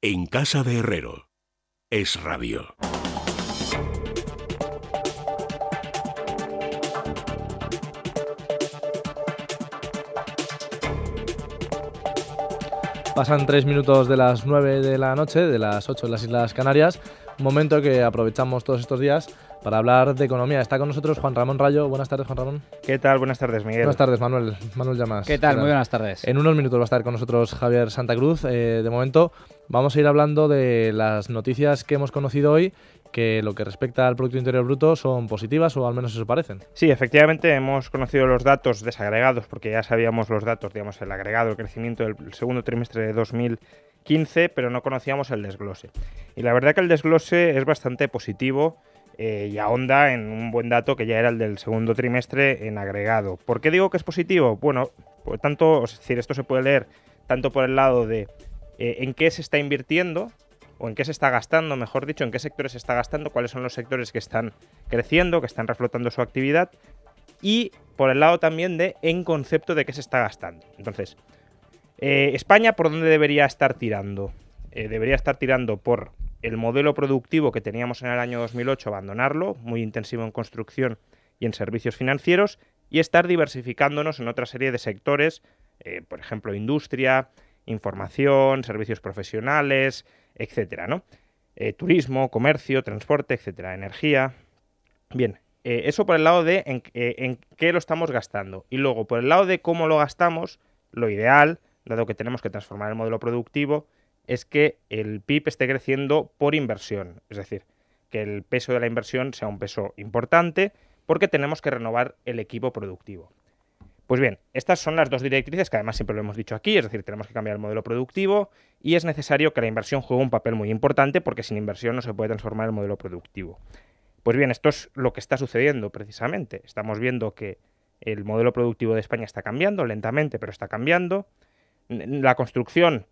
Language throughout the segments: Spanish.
En casa de Herrero. Es radio. Pasan tres minutos de las nueve de la noche, de las ocho en las Islas Canarias, momento que aprovechamos todos estos días para hablar de economía. Está con nosotros Juan Ramón Rayo. Buenas tardes, Juan Ramón. ¿Qué tal? Buenas tardes, Miguel. Buenas tardes, Manuel. Manuel Llamas. ¿Qué tal? Muy buenas tardes. En unos minutos va a estar con nosotros Javier Santa Cruz. Eh, de momento vamos a ir hablando de las noticias que hemos conocido hoy que lo que respecta al Producto Interior Bruto son positivas o al menos eso parecen. Sí, efectivamente hemos conocido los datos desagregados porque ya sabíamos los datos, digamos, el agregado, el crecimiento del segundo trimestre de 2015, pero no conocíamos el desglose. Y la verdad que el desglose es bastante positivo eh, y ahonda en un buen dato que ya era el del segundo trimestre en agregado. ¿Por qué digo que es positivo? Bueno, por tanto, es decir, esto se puede leer tanto por el lado de eh, en qué se está invirtiendo, o en qué se está gastando, mejor dicho, en qué sectores se está gastando, cuáles son los sectores que están creciendo, que están reflotando su actividad, y por el lado también de en concepto de qué se está gastando. Entonces, eh, España, ¿por dónde debería estar tirando? debería estar tirando por el modelo productivo que teníamos en el año 2008, abandonarlo, muy intensivo en construcción y en servicios financieros, y estar diversificándonos en otra serie de sectores, eh, por ejemplo, industria, información, servicios profesionales, etcétera, ¿no? Eh, turismo, comercio, transporte, etcétera, energía. Bien, eh, eso por el lado de en, en, qué lo estamos gastando. Y luego, por el lado de cómo lo gastamos, lo ideal, dado que tenemos que transformar el modelo productivo, es que el PIB esté creciendo por inversión, es decir, que el peso de la inversión sea un peso importante porque tenemos que renovar el equipo productivo. Pues bien, estas son las dos directrices que además siempre lo hemos dicho aquí, es decir, tenemos que cambiar el modelo productivo y es necesario que la inversión juegue un papel muy importante porque sin inversión no se puede transformar el modelo productivo. Pues bien, esto es lo que está sucediendo precisamente. Estamos viendo que el modelo productivo de España está cambiando lentamente, pero está cambiando. La construcción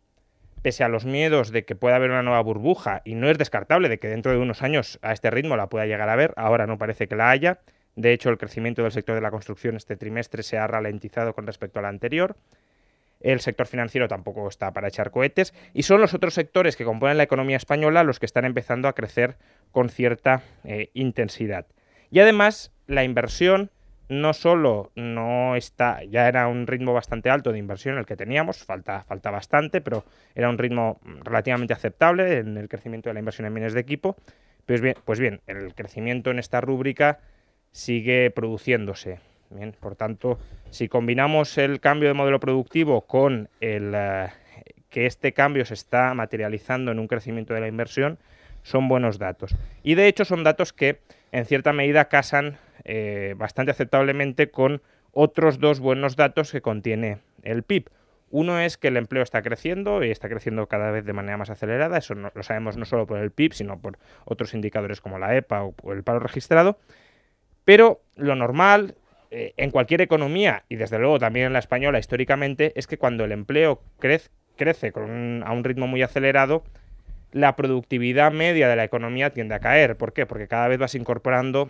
pese a los miedos de que pueda haber una nueva burbuja, y no es descartable de que dentro de unos años a este ritmo la pueda llegar a ver, ahora no parece que la haya. De hecho, el crecimiento del sector de la construcción este trimestre se ha ralentizado con respecto al anterior. El sector financiero tampoco está para echar cohetes y son los otros sectores que componen la economía española los que están empezando a crecer con cierta eh, intensidad. Y además, la inversión no solo no está, ya era un ritmo bastante alto de inversión el que teníamos, falta, falta bastante, pero era un ritmo relativamente aceptable en el crecimiento de la inversión en bienes de equipo. Pues bien, pues bien el crecimiento en esta rúbrica sigue produciéndose. Bien, por tanto, si combinamos el cambio de modelo productivo con el eh, que este cambio se está materializando en un crecimiento de la inversión, son buenos datos. Y de hecho son datos que en cierta medida casan eh, bastante aceptablemente con otros dos buenos datos que contiene el PIB. Uno es que el empleo está creciendo y está creciendo cada vez de manera más acelerada. Eso lo sabemos no solo por el PIB, sino por otros indicadores como la EPA o, el paro registrado. Pero lo normal eh, en cualquier economía, y desde luego también en la española históricamente, es que cuando el empleo crece, crece a un ritmo muy acelerado, la productividad media de la economía tiende a caer. ¿Por qué? Porque cada vez vas incorporando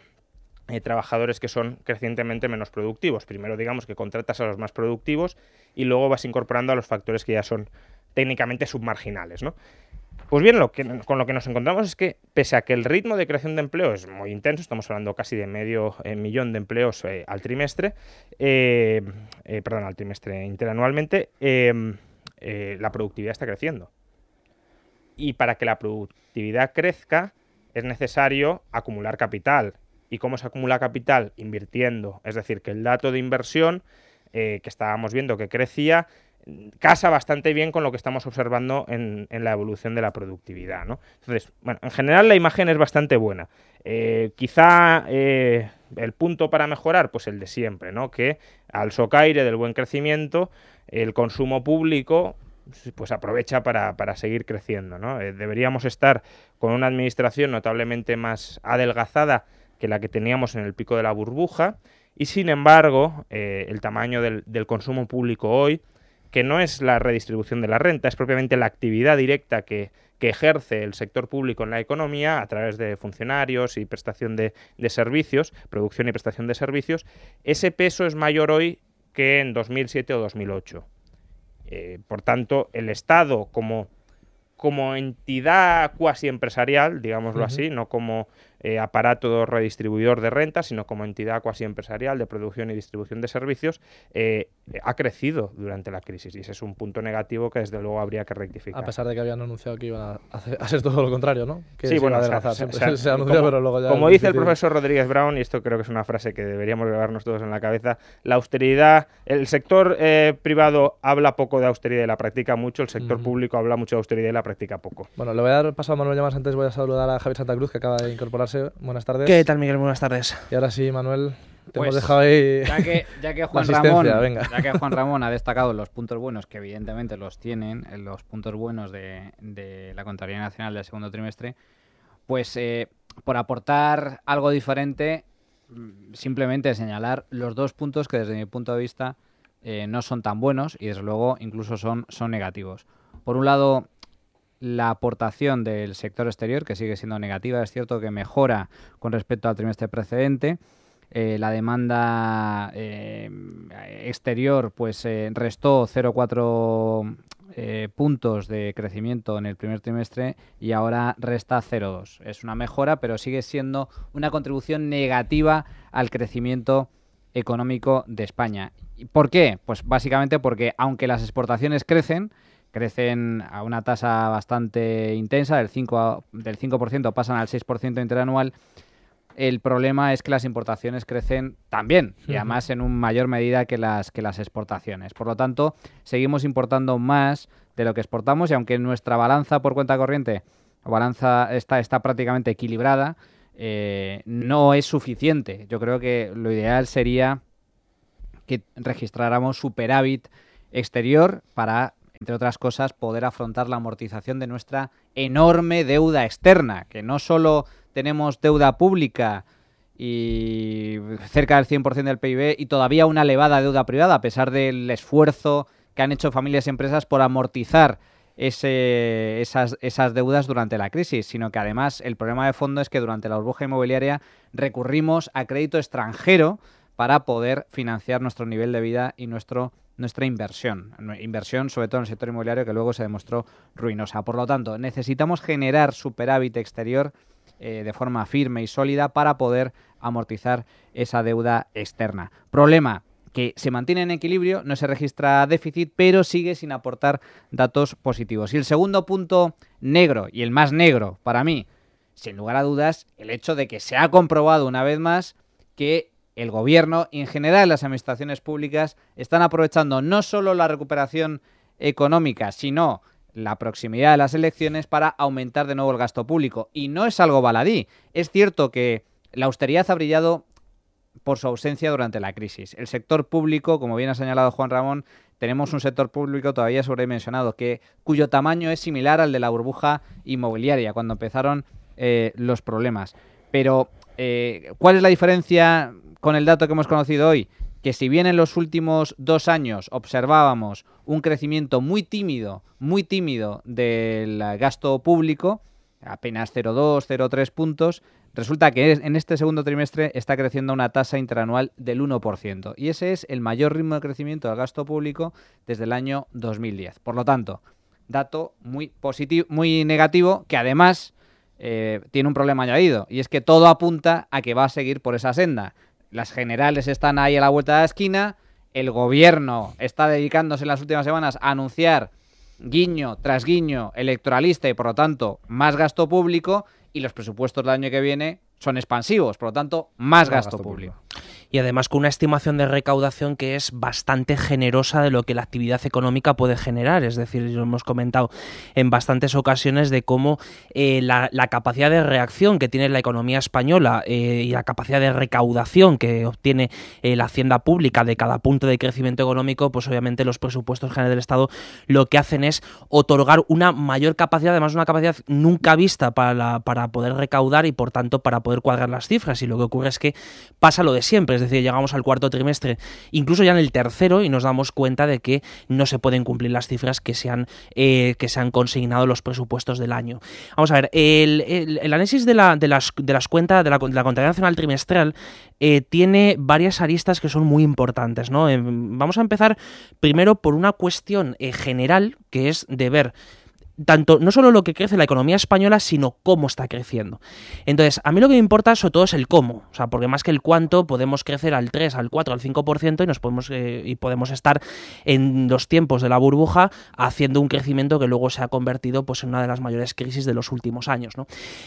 eh, trabajadores que son crecientemente menos productivos. Primero digamos que contratas a los más productivos y luego vas incorporando a los factores que ya son técnicamente submarginales. Pues bien, con lo que nos encontramos es que, pese a que el ritmo de creación de empleo es muy intenso, estamos hablando casi de medio eh, millón de empleos eh, al trimestre, perdón, al trimestre interanualmente, la productividad está creciendo. Y para que la productividad crezca, es necesario acumular capital y cómo se acumula capital invirtiendo. Es decir, que el dato de inversión eh, que estábamos viendo que crecía casa bastante bien con lo que estamos observando en, la evolución de la productividad. ¿no? Entonces, bueno, en general la imagen es bastante buena. Eh, quizá eh, el punto para mejorar, pues el de siempre, ¿no? que al socaire del buen crecimiento, el consumo público pues aprovecha para, para seguir creciendo. ¿no? deberíamos estar con una administración notablemente más adelgazada que la que teníamos en el pico de la burbuja y sin embargo eh, el tamaño del, consumo público hoy, que no es la redistribución de la renta, es propiamente la actividad directa que, ejerce el sector público en la economía a través de funcionarios y prestación de, servicios, producción y prestación de servicios, ese peso es mayor hoy que en 2007 o 2008. Eh, por tanto, el Estado como como entidad cuasi empresarial, digámoslo así, no como eh, aparato redistribuidor de rentas, sino como entidad cuasi empresarial de producción y distribución de servicios, eh, ha crecido durante la crisis. Y ese es un punto negativo que desde luego habría que rectificar. A pesar de que habían anunciado que iban a, hacer, todo lo contrario, ¿no? Que sí, bueno, se, anunció, pero luego ya Como dice el profesor Rodríguez Brown, y esto creo que es una frase que deberíamos llevarnos todos en la cabeza, la austeridad, el sector eh, privado habla poco de austeridad y la practica mucho, el sector público habla mucho de austeridad y la practica poco. Bueno, le voy a dar paso a Manuel Llamas antes, voy a saludar a Javier Santa Cruz, que acaba de incorporarse. Buenas tardes. ¿Qué tal, Miguel? Buenas tardes. Y ahora sí, Manuel, te hemos Pues, dejado ahí Ya que, ya que Juan Ramón, venga. ya que Juan Ramón ha destacado los puntos buenos, que evidentemente los tienen, eh, los puntos buenos de, de la Contraloría Nacional del segundo trimestre, pues eh, por aportar algo diferente, mm, simplemente señalar los dos puntos que desde mi punto de vista eh, no son tan buenos y desde luego incluso son, son negativos. Por un lado, la aportación del sector exterior, que sigue siendo negativa, es cierto que mejora con respecto al trimestre precedente. Eh, la demanda eh, exterior pues eh, restó 0,4 eh, puntos de crecimiento en el primer trimestre y ahora resta 0,2. Es una mejora, pero sigue siendo una contribución negativa al crecimiento económico de España. ¿Y ¿Por qué? Pues básicamente porque aunque las exportaciones crecen, crecen a una tasa bastante intensa, del 5%, a- del 5% pasan al 6% interanual, el problema es que las importaciones crecen también y además en un mayor medida que las, que las exportaciones. Por lo tanto, seguimos importando más de lo que exportamos y aunque nuestra balanza por cuenta corriente, o balanza está, está prácticamente equilibrada, eh, no es suficiente. Yo creo que lo ideal sería que registráramos superávit exterior para, entre otras cosas, poder afrontar la amortización de nuestra enorme deuda externa, que no solo tenemos deuda pública y cerca del 100% del PIB y todavía una elevada deuda privada, a pesar del esfuerzo que han hecho familias y empresas por amortizar ese- esas, esas deudas durante la crisis, sino que además el problema de fondo es que durante la burbuja inmobiliaria recurrimos a crédito extranjero para poder financiar nuestro nivel de vida y nuestro, nuestra inversión. Inversión, sobre todo en el sector inmobiliario, que luego se demostró ruinosa. Por lo tanto, necesitamos generar superávit exterior eh, de forma firme y sólida para poder amortizar esa deuda externa. Problema que se mantiene en equilibrio, no se registra déficit, pero sigue sin aportar datos positivos. Y el segundo punto negro, y el más negro para mí, sin lugar a dudas, el hecho de que se ha comprobado una vez más que el gobierno y en general las administraciones públicas están aprovechando no solo la recuperación económica, sino la proximidad de las elecciones para aumentar de nuevo el gasto público. Y no es algo baladí. Es cierto que la austeridad ha brillado por su ausencia durante la crisis. El sector público, como bien ha señalado Juan Ramón, tenemos un sector público todavía sobredimensionado, que, cuyo tamaño es similar al de la burbuja inmobiliaria, cuando empezaron eh, los problemas. Pero, eh, ¿cuál es la diferencia con el dato que hemos conocido hoy? Que si bien en los últimos dos años observábamos un crecimiento muy tímido, muy tímido del gasto público, apenas 0,2, 0,3 puntos, resulta que en este segundo trimestre está creciendo una tasa interanual del 1%. Y ese es el mayor ritmo de crecimiento del gasto público desde el año 2010. Por lo tanto, dato muy positivo, muy negativo, que además eh, tiene un problema añadido, y es que todo apunta a que va a seguir por esa senda. Las generales están ahí a la vuelta de la esquina, el gobierno está dedicándose en las últimas semanas a anunciar guiño tras guiño electoralista y por lo tanto más gasto público y los presupuestos del año que viene son expansivos, por lo tanto más, gasto, público. Y además con una estimación de recaudación que es bastante generosa de lo que la actividad económica puede generar. Es decir, lo hemos comentado en bastantes ocasiones de cómo eh, la, capacidad de reacción que tiene la economía española eh, y la capacidad de recaudación que obtiene eh, la hacienda pública de cada punto de crecimiento económico, pues obviamente los presupuestos generales del Estado lo que hacen es otorgar una mayor capacidad, además una capacidad nunca vista para, para poder recaudar y por tanto para poder cuadrar las cifras. Y lo que ocurre es que pasa lo de siempre, es decir, llegamos al cuarto trimestre, incluso ya en el tercero, y nos damos cuenta de que no se pueden cumplir las cifras que se han, eh, que se han consignado los presupuestos del año. Vamos a ver, el, análisis de, la- de las, de las cuentas de la, de contabilidad nacional trimestral eh, tiene varias aristas que son muy importantes. ¿no? Em, vamos a empezar primero por una cuestión eh, general, que es de ver tanto no solo lo que crece la economía española, sino cómo está creciendo. Entonces, a mí lo que me importa sobre todo es el cómo, o sea, porque más que el cuánto podemos crecer al 3, al 4, al 5% y nos podemos eh, y podemos estar en los tiempos de la burbuja haciendo un crecimiento que luego se ha convertido pues en una de las mayores crisis de los últimos años, ¿no?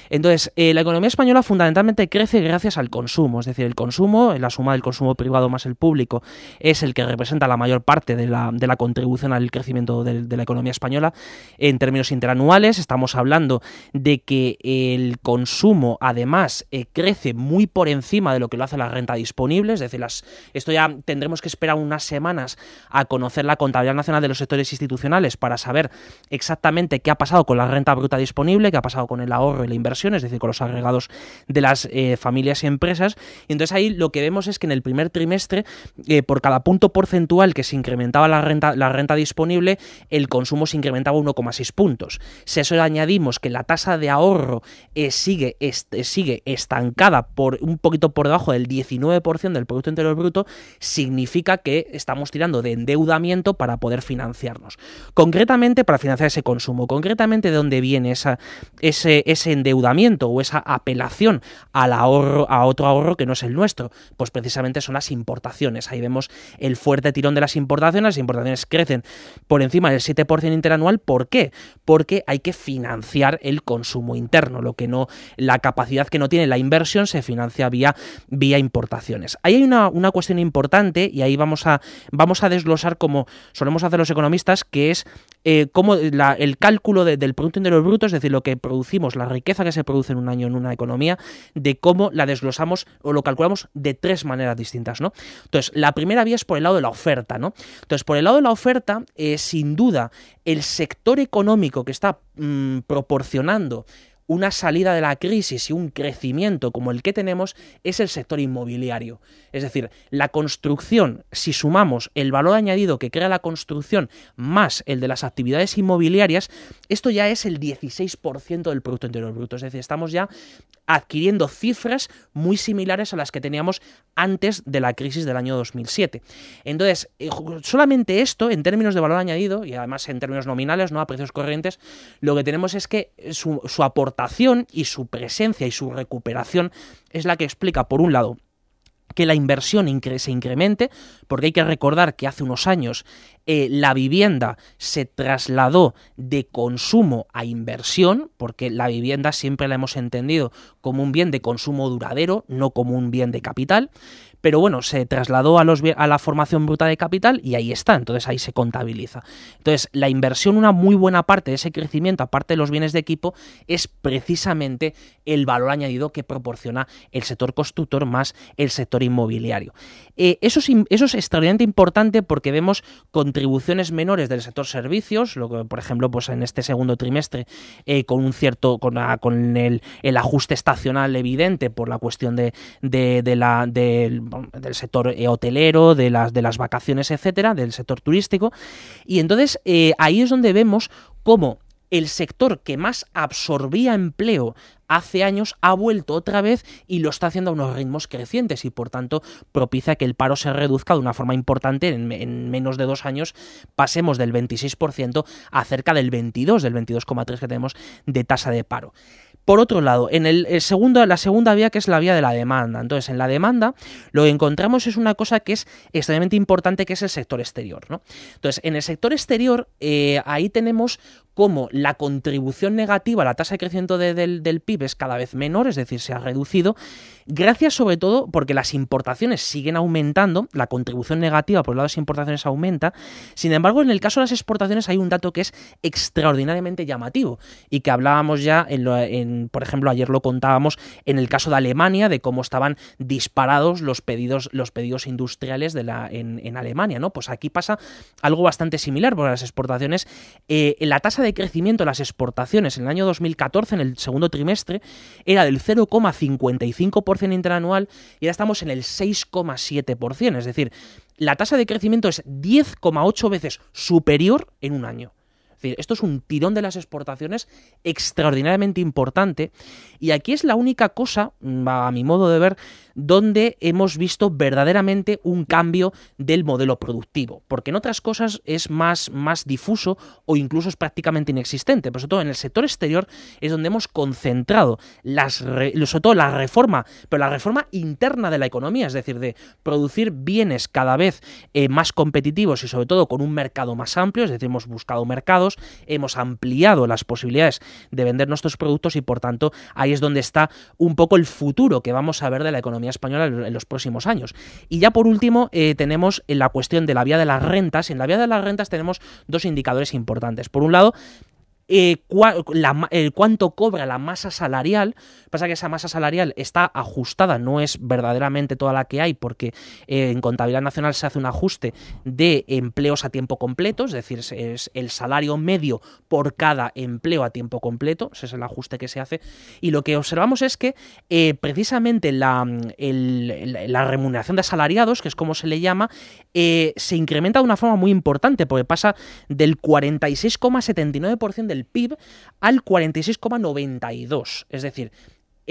Entonces, eh, la economía española fundamentalmente crece gracias al consumo, es decir, el consumo, la suma del consumo privado más el público es el que representa la mayor parte de la, de la contribución al crecimiento de, de la economía española en términos interanuales. Estamos hablando de que el consumo además eh, crece muy por encima de lo que lo hace la renta disponible. Es decir, las, esto ya tendremos que esperar unas semanas a conocer la contabilidad nacional de los sectores institucionales para saber exactamente qué ha pasado con la renta bruta disponible, qué ha pasado con el ahorro y la inversión, es decir, con los agregados de las eh, familias y empresas. Y entonces ahí lo que vemos es que en el primer trimestre, eh, por cada punto porcentual que se incrementaba la renta, la renta disponible, el consumo se incrementaba 1,6 puntos. Si eso le añadimos que la tasa de ahorro eh, sigue, sigue estancada por un poquito por debajo del 19% del Producto Interior Bruto, significa que estamos tirando de endeudamiento para poder financiarnos. Concretamente, para financiar ese consumo. Concretamente, ¿de dónde viene esa, ese, ese endeudamiento o esa apelación al ahorro, a otro ahorro que no es el nuestro? Pues precisamente son las importaciones. Ahí vemos el fuerte tirón de las importaciones. Las importaciones crecen por encima del 7% interanual. ¿Por qué? Porque hay que financiar el consumo interno, lo que no, la capacidad que no tiene la inversión se financia vía, vía importaciones. Ahí hay una, cuestión importante y ahí vamos a, vamos a desglosar como solemos hacer los economistas, que es eh, cómo el cálculo del Producto Interior Bruto, es decir, lo que producimos, la riqueza que se produce en un año en una economía, de cómo la desglosamos o lo calculamos de tres maneras distintas, ¿no? Entonces, la primera vía es por el lado de la oferta, ¿no? Entonces, por el lado de la oferta, eh, sin duda, el sector económico que está mm, proporcionando una salida de la crisis y un crecimiento como el que tenemos es el sector inmobiliario. Es decir, la construcción, si sumamos el valor añadido que crea la construcción más el de las actividades inmobiliarias, esto ya es el 16% del Producto Interior Bruto. Es decir, estamos ya adquiriendo cifras muy similares a las que teníamos antes de la crisis del año 2007. Entonces, eh, solamente esto, en términos de valor añadido, y además en términos nominales, no a precios corrientes, lo que tenemos es que su, su aportación y su presencia y su recuperación es la que explica, por un lado, que la inversión se incremente, porque hay que recordar que hace unos años eh, la vivienda se trasladó de consumo a inversión, porque la vivienda siempre la hemos entendido como un bien de consumo duradero, no como un bien de capital pero bueno, se trasladó a, los, a la formación bruta de capital y ahí está, entonces ahí se contabiliza. Entonces, la inversión, una muy buena parte de ese crecimiento, aparte de los bienes de equipo, es precisamente el valor añadido que proporciona el sector constructor más el sector inmobiliario. Eh, eso, es, eso, es, extraordinariamente importante porque vemos contribuciones menores del sector servicios, lo que, por ejemplo, pues en este segundo trimestre, eh, con un cierto, con, con el, el, ajuste estacional evidente por la cuestión de, de, la, del sector eh, hotelero, de las, de las vacaciones, etcétera, del sector turístico. Y entonces eh, ahí es donde vemos cómo el sector que más absorbía empleo hace años ha vuelto otra vez y lo está haciendo a unos ritmos crecientes y por tanto propicia que el paro se reduzca de una forma importante en, en menos de dos años pasemos del 26% a cerca del 22, del 22,3 que tenemos de tasa de paro. Por otro lado, en el, segundo, la segunda vía que es la vía de la demanda. Entonces, en la demanda lo que encontramos es una cosa que es extremadamente importante, que es el sector exterior. ¿no? Entonces, en el sector exterior, eh, ahí tenemos como la contribución negativa, la tasa de crecimiento del, PIB es cada vez menor, es decir, se ha reducido, gracias sobre todo porque las importaciones siguen aumentando, la contribución negativa por el lado de las importaciones aumenta, sin embargo, en el caso de las exportaciones hay un dato que es extraordinariamente llamativo y que hablábamos ya, en, por ejemplo, ayer lo contábamos en el caso de Alemania, de cómo estaban disparados los pedidos, los pedidos industriales en, Alemania, ¿no? Pues aquí pasa algo bastante similar, porque las exportaciones, eh, la tasa de crecimiento de las exportaciones en el año 2014, en el segundo trimestre, era del 0,55% interanual y ahora estamos en el 6,7%. Es decir, la tasa de crecimiento es 10,8 veces superior en un año. decir, esto es un tirón de las exportaciones extraordinariamente importante y aquí es la única cosa, mm, a mi modo de ver, donde hemos visto verdaderamente un cambio del modelo productivo, porque en otras cosas es más, más difuso o incluso es prácticamente inexistente, pero sobre todo en el sector exterior es donde hemos concentrado las, sobre todo la reforma, pero la reforma interna de la economía, es decir, de producir bienes cada vez eh, más competitivos y sobre todo con un mercado más amplio, es decir, hemos buscado mercados, hemos ampliado las posibilidades de vender nuestros productos y por tanto ahí es donde está un poco el futuro que vamos a ver de la economía española en los próximos años. Y ya por último eh, tenemos en la cuestión de la vía de las rentas. En la vía de las rentas tenemos dos indicadores importantes. Por un lado, eh, cuánto cobra la masa salarial. Pasa que esa masa salarial está ajustada, no es verdaderamente toda la que hay, porque eh, en contabilidad nacional se hace un ajuste de empleos a tiempo completo, es decir, es el salario medio por cada empleo a tiempo completo, ese es el ajuste que se hace. Y lo que observamos es que eh, precisamente la, remuneración de asalariados, que es como se le llama, se incrementa de una forma muy importante, porque pasa del 46,79% del PIB al 46,92. Es decir,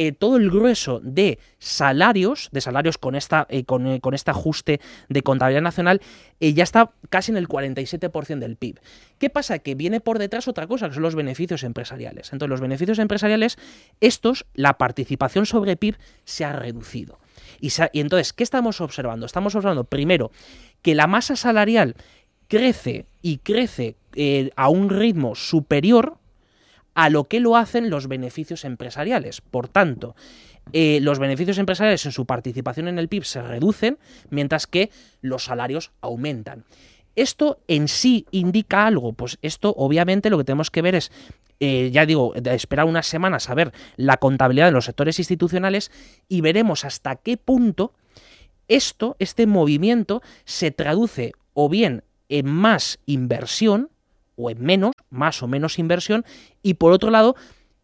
eh, todo el grueso de salarios, de salarios con, esta, eh, eh, con, este ajuste de contabilidad nacional, ya está casi en el 47% del PIB. ¿Qué pasa? Que viene por detrás otra cosa, que son los beneficios empresariales. Entonces, los beneficios empresariales, estos, la participación sobre PIB se ha reducido. Y entonces, ¿qué estamos observando? Estamos observando, primero, que la masa salarial crece y crece eh, a un ritmo superior a lo que lo hacen los beneficios empresariales. Por tanto, eh, los beneficios empresariales en su participación en el PIB se reducen, mientras que los salarios aumentan. ¿Esto en sí indica algo? Pues esto obviamente lo que tenemos que ver es, eh, ya digo, esperar unas semanas a ver la contabilidad de los sectores institucionales y veremos hasta qué punto esto, este movimiento, se traduce o bien en más inversión o en menos, más o menos inversión, y por otro lado,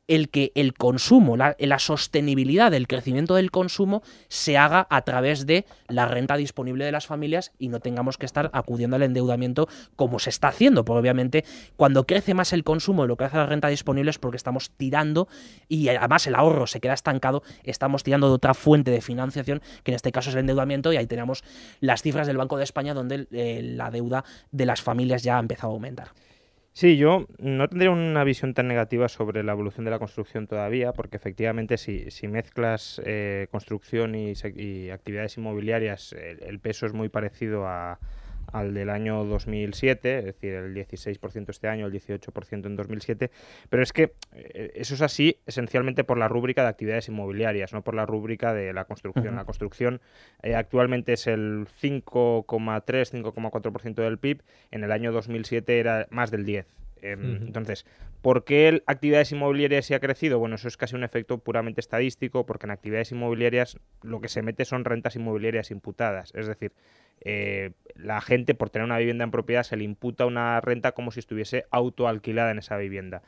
el que el consumo, la, sostenibilidad del crecimiento del consumo se haga a través de la renta disponible de las familias y no tengamos que estar acudiendo al endeudamiento como se está haciendo, porque obviamente cuando crece más el consumo de lo que hace la renta disponible es porque estamos tirando y además el ahorro se queda estancado, estamos tirando de otra fuente de financiación, que en este caso es el endeudamiento y ahí tenemos las cifras del Banco de España donde eh, la deuda de las familias ya ha empezado a aumentar. Sí, yo no tendría una visión tan negativa sobre la evolución de la construcción todavía, porque efectivamente si, si mezclas eh, construcción y, actividades inmobiliarias, el, peso es muy parecido a, al del año 2007, es decir, el 16% este año, el 18% en 2007, pero es que eh, eso es así esencialmente por la rúbrica de actividades inmobiliarias, no por la rúbrica de la construcción. La construcción eh, actualmente es el 5,3, 5,4% del PIB, en el año 2007 era más del 10%. Em, entonces, ¿por qué actividades inmobiliarias sí ha crecido? Bueno, eso es casi un efecto puramente estadístico, porque en actividades inmobiliarias lo que se mete son rentas inmobiliarias imputadas. Es decir, eh, la gente por tener una vivienda en propiedad se le imputa una renta como si estuviese autoalquilada en esa vivienda.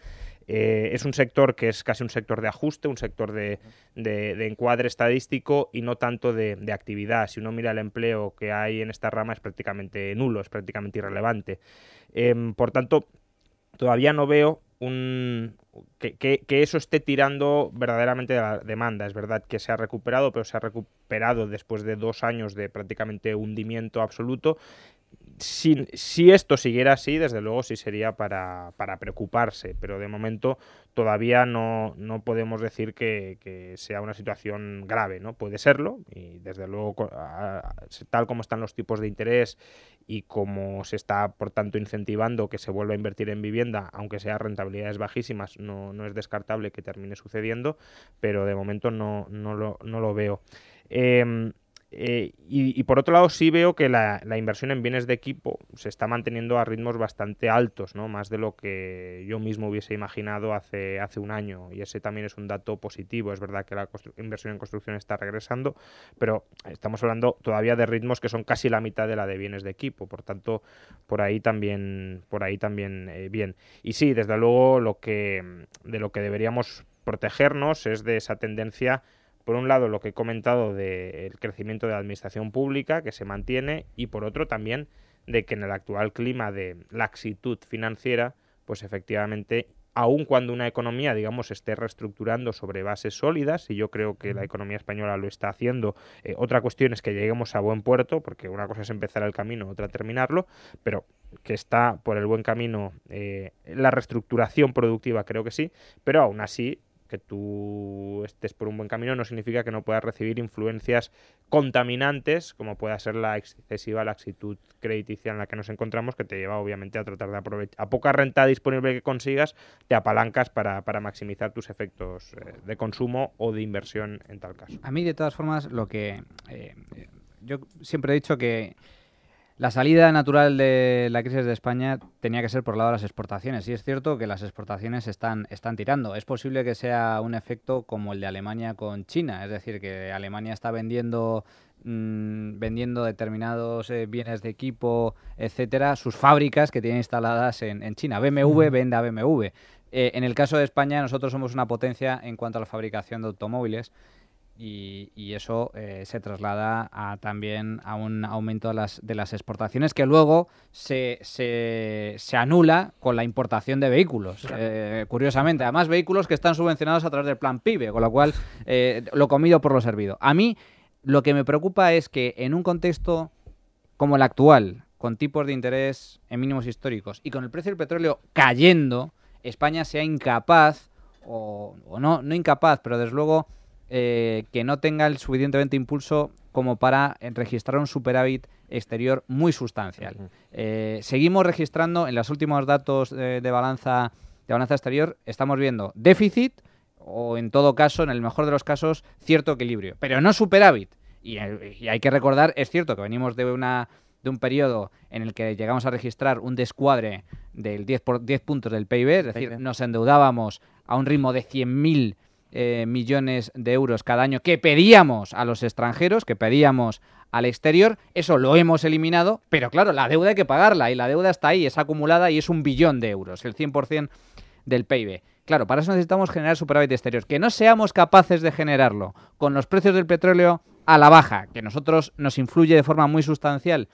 Eh, es un sector que es casi un sector de ajuste, un sector de, encuadre estadístico y no tanto de, actividad. Si uno mira el empleo que hay en esta rama es prácticamente nulo, es prácticamente irrelevante. Em, por tanto, todavía no veo un, que, eso esté tirando verdaderamente de la demanda. Es verdad que se ha recuperado, pero se ha recuperado después de dos años de prácticamente hundimiento absoluto. Si, si esto siguiera así, desde luego sí sería para, para preocuparse, pero de momento todavía no, no podemos decir que, que, sea una situación grave, ¿no? Puede serlo, y desde luego, tal como están los tipos de interés y como se está, por tanto, incentivando que se vuelva a invertir en vivienda, aunque sea rentabilidades bajísimas, no, no es descartable que termine sucediendo, pero de momento no, no, lo, no lo veo. Em, eh, y, por otro lado sí veo que la, inversión en bienes de equipo se está manteniendo a ritmos bastante altos, ¿no? más de lo que yo mismo hubiese imaginado hace, hace un año y ese también es un dato positivo. Es verdad que la inversión en construcción está regresando, pero estamos hablando todavía de ritmos que son casi la mitad de la de bienes de equipo, por tanto por ahí también, por ahí también eh, bien. Y sí, desde luego lo que, de lo que deberíamos protegernos es de esa tendencia por un lado, lo que he comentado del crecimiento de la administración pública, que se mantiene, y por otro también de que en el actual clima de laxitud financiera, pues efectivamente aun cuando una economía, digamos, esté reestructurando sobre bases sólidas, y yo creo que la economía española lo está haciendo, eh, otra cuestión es que lleguemos a buen puerto, porque una cosa es empezar el camino, otra terminarlo, pero que está por el buen camino eh, la reestructuración productiva, creo que sí, pero aún así que tú estés por un buen camino no significa que no puedas recibir influencias contaminantes, como pueda ser la excesiva laxitud crediticia en la que nos encontramos, que te lleva obviamente a tratar de aprovechar. A poca renta disponible que consigas, te apalancas para, maximizar tus efectos eh, de consumo o de inversión en tal caso. A mí, de todas formas, lo que. Eh, yo siempre he dicho que la salida natural de la crisis de España tenía que ser por el lado de las exportaciones. Y es cierto que las exportaciones están, están tirando. Es posible que sea un efecto como el de Alemania con China. Es decir, que Alemania está vendiendo mm, vendiendo determinados eh, bienes de equipo, etcétera, sus fábricas que tienen instaladas en, China. BMW vende a BMW. Eh, en el caso de España, nosotros somos una potencia en cuanto a la fabricación de automóviles y, eso eh, se traslada a, también a un aumento de las, de las exportaciones que luego se, se, anula con la importación de vehículos, eh, curiosamente. Además, vehículos que están subvencionados a través del plan PIBE, con lo cual eh, lo comido por lo servido. A mí lo que me preocupa es que en un contexto como el actual, con tipos de interés en mínimos históricos y con el precio del petróleo cayendo, España sea incapaz, o, o no, no incapaz, pero desde luego eh, que no tenga el suficientemente impulso como para eh, registrar un superávit exterior muy sustancial. Eh, seguimos registrando en los últimos datos de, balanza de balanza exterior, estamos viendo déficit o en todo caso, en el mejor de los casos, cierto equilibrio, pero no superávit. Y, hay que recordar, es cierto que venimos de una de un periodo en el que llegamos a registrar un descuadre del 10, por, 10 puntos del PIB, es decir, nos endeudábamos a un ritmo de 100.000 eh, millones de euros cada año que pedíamos a los extranjeros, que pedíamos al exterior, eso lo hemos eliminado, pero claro, la deuda hay que pagarla y la deuda está ahí, es acumulada y es un billón de euros, el 100% del PIB. Claro, para eso necesitamos generar superávit exterior. Que no seamos capaces de generarlo con los precios del petróleo a la baja, que nosotros nos influye de forma muy sustancial,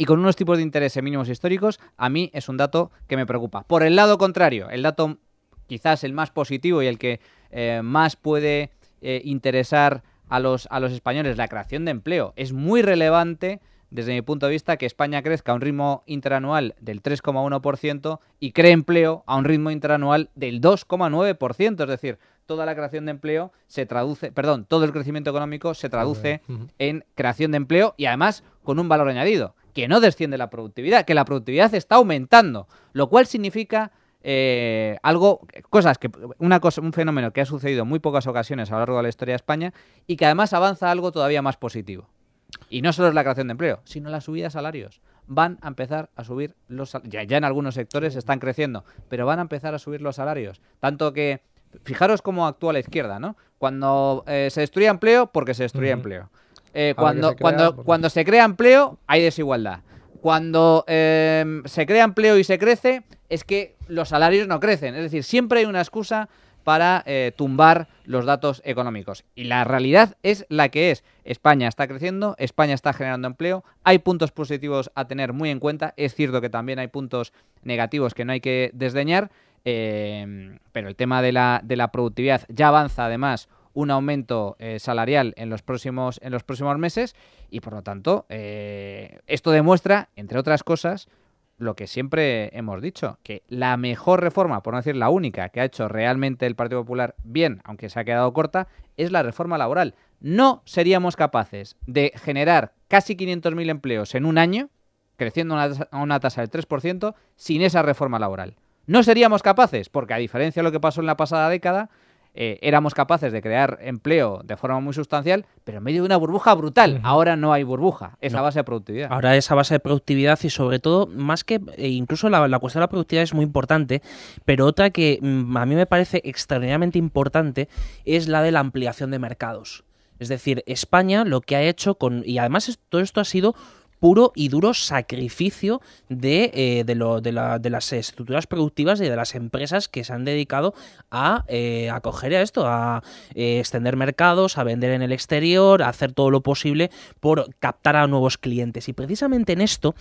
y con unos tipos de interés mínimos históricos, a mí es un dato que me preocupa. Por el lado contrario, el dato quizás el más positivo y el que eh, más puede eh, interesar a los, a los españoles, la creación de empleo. Es muy relevante desde mi punto de vista, que España crezca a un ritmo interanual del 3,1% y cree empleo a un ritmo interanual del 2,9%. Es decir, toda la creación de empleo se traduce, perdón, todo el crecimiento económico se traduce en creación de empleo y además con un valor añadido, que no desciende la productividad, que la productividad está aumentando, lo cual significa eh, algo, cosas que, una cosa, un fenómeno que ha sucedido en muy pocas ocasiones a lo largo de la historia de España y que además avanza algo todavía más positivo. Y no solo es la creación de empleo, sino la subida de salarios. Van a empezar a subir los ya, ya en algunos sectores están creciendo, pero van a empezar a subir los salarios. Tanto que, fijaros cómo actúa la izquierda, ¿no? Cuando eh, se destruye empleo, porque se destruye empleo. Eh, cuando, cuando, cuando se crea empleo, hay desigualdad. Cuando em, se crea empleo y se crece, es que los salarios no crecen. Es decir, siempre hay una excusa para eh, tumbar los datos económicos. Y la realidad es la que es. España está creciendo, España está generando empleo, hay puntos positivos a tener muy en cuenta, es cierto que también hay puntos negativos que no hay que desdeñar, em, pero el tema de la, de la productividad ya avanza además un aumento eh, salarial en los próximos en los próximos meses y por lo tanto eh, esto demuestra entre otras cosas lo que siempre hemos dicho, que la mejor reforma, por no decir la única, que ha hecho realmente el Partido Popular bien, aunque se ha quedado corta, es la reforma laboral. No seríamos capaces de generar casi 500.000 empleos en un año, creciendo a una tasa del 3%, sin esa reforma laboral. No seríamos capaces, porque a diferencia de lo que pasó en la pasada década, eh, éramos capaces de crear empleo de forma muy sustancial, pero en medio de una burbuja brutal. Ahora no hay burbuja, es la base de productividad. Ahora esa base de productividad y sobre todo, más que e incluso la, la, cuestión de la productividad es muy importante, pero otra que mm, a mí me parece extraordinariamente importante es la de la ampliación de mercados. Es decir, España lo que ha hecho con... Y además todo esto ha sido puro y duro sacrificio de, eh, de, lo, de, la, de, las estructuras productivas y de las empresas que se han dedicado a eh, acoger a esto, a eh, extender mercados, a vender en el exterior, a hacer todo lo posible por captar a nuevos clientes. Y precisamente en esto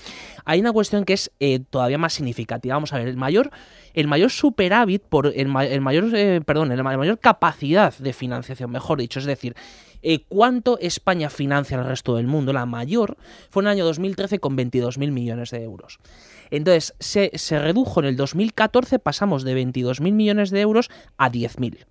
hay una cuestión que es eh, todavía más significativa. Vamos a ver, el mayor, el mayor superávit, por el, el mayor, eh, perdón, el ma- la mayor capacidad de financiación, mejor dicho, es decir, eh, cuánto España financia al resto del mundo, la mayor, fue en el año 2013 con 22.000 millones de euros. Entonces, se, se redujo en el 2014, pasamos de 22.000 millones de euros a 10.000.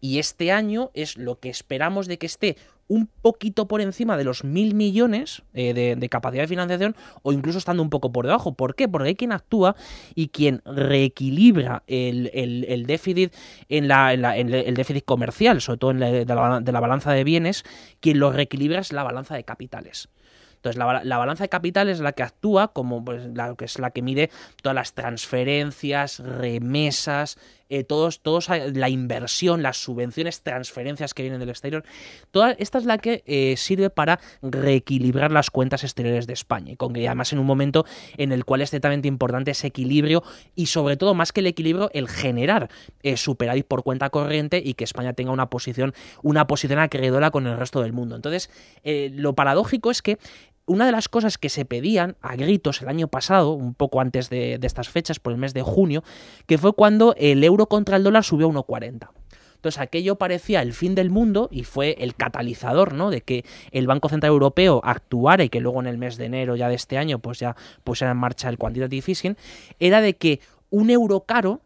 Y este año es lo que esperamos de que esté un poquito por encima de los mil millones eh, de, capacidad de financiación o incluso estando un poco por debajo. ¿Por qué? Porque hay quien actúa y quien reequilibra el, déficit en, la, en el déficit comercial, sobre todo en la, de, la, balanza de bienes, quien lo reequilibra es la balanza de capitales. Entonces, la, bala- la balanza de capitales es la que actúa como pues, la que es la que mide todas las transferencias, remesas, eh, todos, todos a- la inversión, las subvenciones, transferencias que vienen del exterior. Toda, esta es la que eh, sirve para reequilibrar las cuentas exteriores de España. Y con que además en un momento en el cual es ciertamente importante ese equilibrio y sobre todo más que el equilibrio, el generar eh, superávit por cuenta corriente y que España tenga una posición, una posición acreedora con el resto del mundo. Entonces, eh, lo paradójico es que una de las cosas que se pedían a gritos el año pasado, un poco antes de, estas fechas, por el mes de junio, que fue cuando el euro contra el dólar subió a 1,40. Entonces aquello parecía el fin del mundo y fue el catalizador, ¿no? De que el Banco Central Europeo actuara y que luego en el mes de enero ya de este año pues ya pusiera en marcha el quantitative easing, era de que un euro caro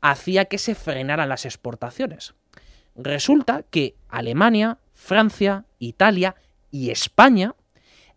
hacía que se frenaran las exportaciones. Resulta que Alemania, Francia, Italia y España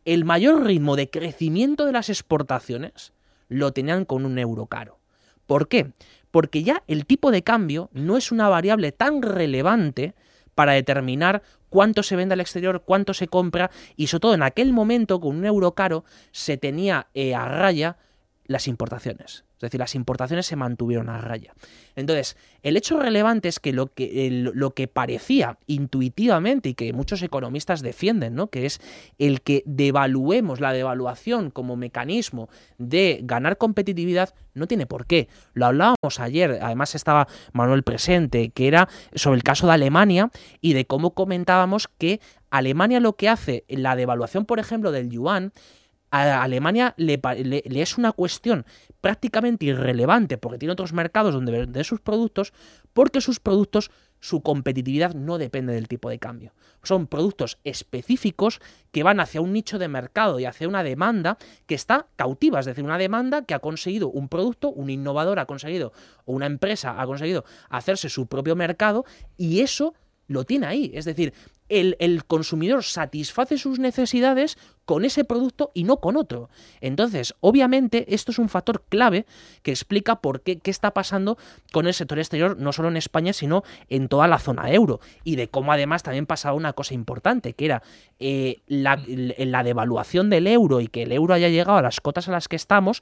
el mayor ritmo de crecimiento de las exportaciones lo tenían con un euro caro. ¿Por qué? Porque ya el tipo de cambio no es una variable tan relevante para determinar cuánto se vende al exterior, cuánto se compra y sobre todo en aquel momento con un euro caro se tenía eh, a raya las importaciones. Es decir, las importaciones se mantuvieron a raya. Entonces, el hecho relevante es que lo que, lo que parecía intuitivamente y que muchos economistas defienden, ¿no? que es el que devaluemos la devaluación como mecanismo de ganar competitividad, no tiene por qué. Lo hablábamos ayer, además estaba Manuel presente, que era sobre el caso de Alemania y de cómo comentábamos que Alemania lo que hace, la devaluación, por ejemplo, del yuan, a Alemania le, le es una cuestión prácticamente irrelevante porque tiene otros mercados donde vender sus productos, porque sus productos, su competitividad no depende del tipo de cambio. Son productos específicos que van hacia un nicho de mercado y hacia una demanda que está cautiva, es decir, una demanda que ha conseguido un producto, un innovador ha conseguido, o una empresa ha conseguido hacerse su propio mercado y eso lo tiene ahí. Es decir, el, el, consumidor satisface sus necesidades con ese producto y no con otro. Entonces, obviamente, esto es un factor clave que explica por qué, qué está pasando con el sector exterior, no solo en España, sino en toda la zona euro. Y de cómo además también pasaba una cosa importante, que era eh, la, la devaluación del euro y que el euro haya llegado a las cotas a las que estamos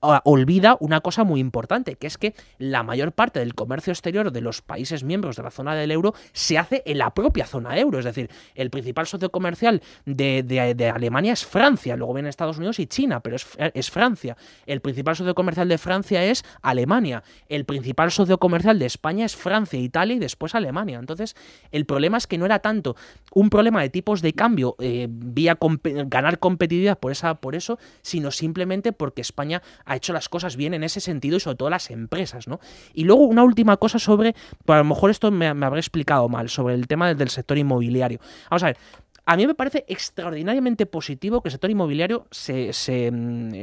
olvida una cosa muy importante, que es que la mayor parte del comercio exterior de los países miembros de la zona del euro se hace en la propia zona euro. Es decir, el principal socio comercial de, de, de Alemania es Francia, luego vienen Estados Unidos y China, pero es, es, Francia. El principal socio comercial de Francia es Alemania. El principal socio comercial de España es Francia, Italia y después Alemania. Entonces, el problema es que no era tanto un problema de tipos de cambio eh, vía ganar competitividad por, esa, por eso, sino simplemente porque España ha hecho las cosas bien en ese sentido y sobre todo las empresas, ¿no? Y luego una última cosa sobre, pues a lo mejor esto me, habré explicado mal, sobre el tema del, del sector inmobiliario. Vamos a ver, a mí me parece extraordinariamente positivo que el sector inmobiliario se, se,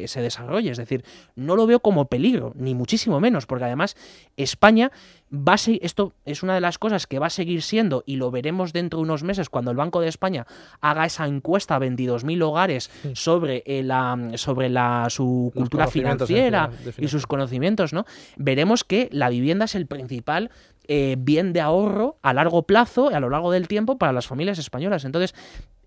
se, desarrolle. Es decir, no lo veo como peligro, ni muchísimo menos, porque además España va a ser, esto es una de las cosas que va a seguir siendo, y lo veremos dentro de unos meses cuando el Banco de España haga esa encuesta a 22.000 hogares sobre, eh, la, sobre la, su cultura financiera y sus conocimientos, ¿no? Veremos que la vivienda es el principal eh, bien de ahorro a largo plazo, a lo largo del tiempo, para las familias españolas. Entonces,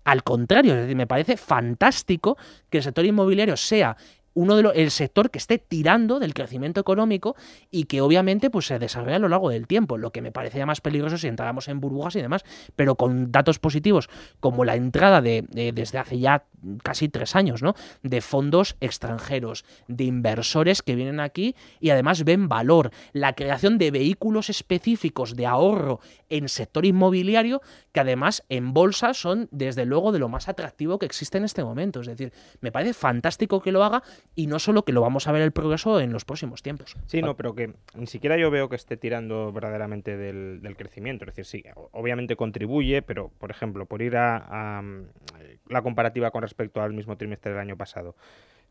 al contrario, es decir, me parece fantástico que el sector inmobiliario sea uno de los, el sector que esté tirando del crecimiento económico y que obviamente pues se desarrolla a lo largo del tiempo, lo que me parecería más peligroso si entráramos en burbujas y demás, pero con datos positivos como la entrada de, desde hace ya casi tres años, ¿no? De fondos extranjeros, de inversores que vienen aquí y además ven valor, la creación de vehículos específicos de ahorro en sector inmobiliario que además en bolsa son desde luego de lo más atractivo que existe en este momento, es decir, me parece fantástico que lo haga y no solo que lo vamos a ver el progreso en los próximos tiempos. Sí, no, pero que ni siquiera yo veo que esté tirando verdaderamente del, crecimiento. Es decir, sí, obviamente contribuye, pero por ejemplo, por ir a, la comparativa con respecto al mismo trimestre del año pasado.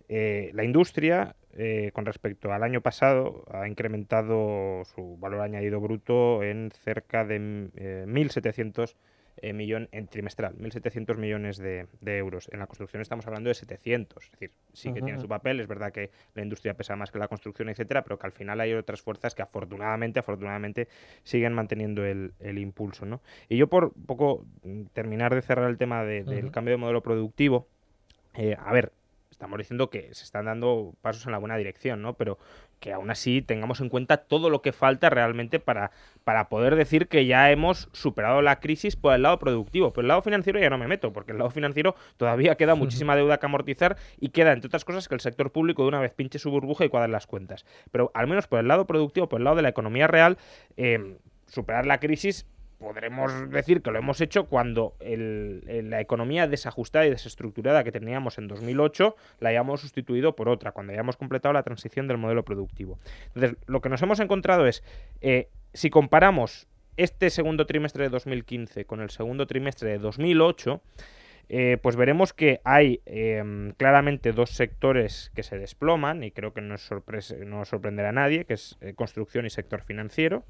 Eh, la industria, eh, con respecto al año pasado, ha incrementado su valor añadido bruto en cerca de eh, 1.700 eh, millón en trimestral, 1.700 millones de, euros. En la construcción estamos hablando de 700. Es decir, sí que tiene su papel, es verdad que la industria pesa más que la construcción, etcétera, pero que al final hay otras fuerzas que afortunadamente, afortunadamente siguen manteniendo el, impulso. ¿no? Y yo por poco mm, terminar de cerrar el tema del cambio de modelo productivo, eh, a ver, estamos diciendo que se están dando pasos en la buena dirección, ¿no? Pero que aún así tengamos en cuenta todo lo que falta realmente para, para poder decir que ya hemos superado la crisis por el lado productivo. Por el lado financiero ya no me meto, porque el lado financiero todavía queda muchísima deuda que amortizar y queda, entre otras cosas, que el sector público de una vez pinche su burbuja y cuadre las cuentas. Pero al menos por el lado productivo, por el lado de la economía real, eh, superar la crisis podremos decir que lo hemos hecho cuando la economía desajustada y desestructurada que teníamos en 2008 la hayamos sustituido por otra, cuando hayamos completado la transición del modelo productivo. Entonces, lo que nos hemos encontrado es, eh, si comparamos este segundo trimestre de 2015 con el segundo trimestre de 2008, eh, pues veremos que hay em, claramente dos sectores que se desploman y creo que no, no sorprenderá a nadie, que es eh, construcción y sector financiero.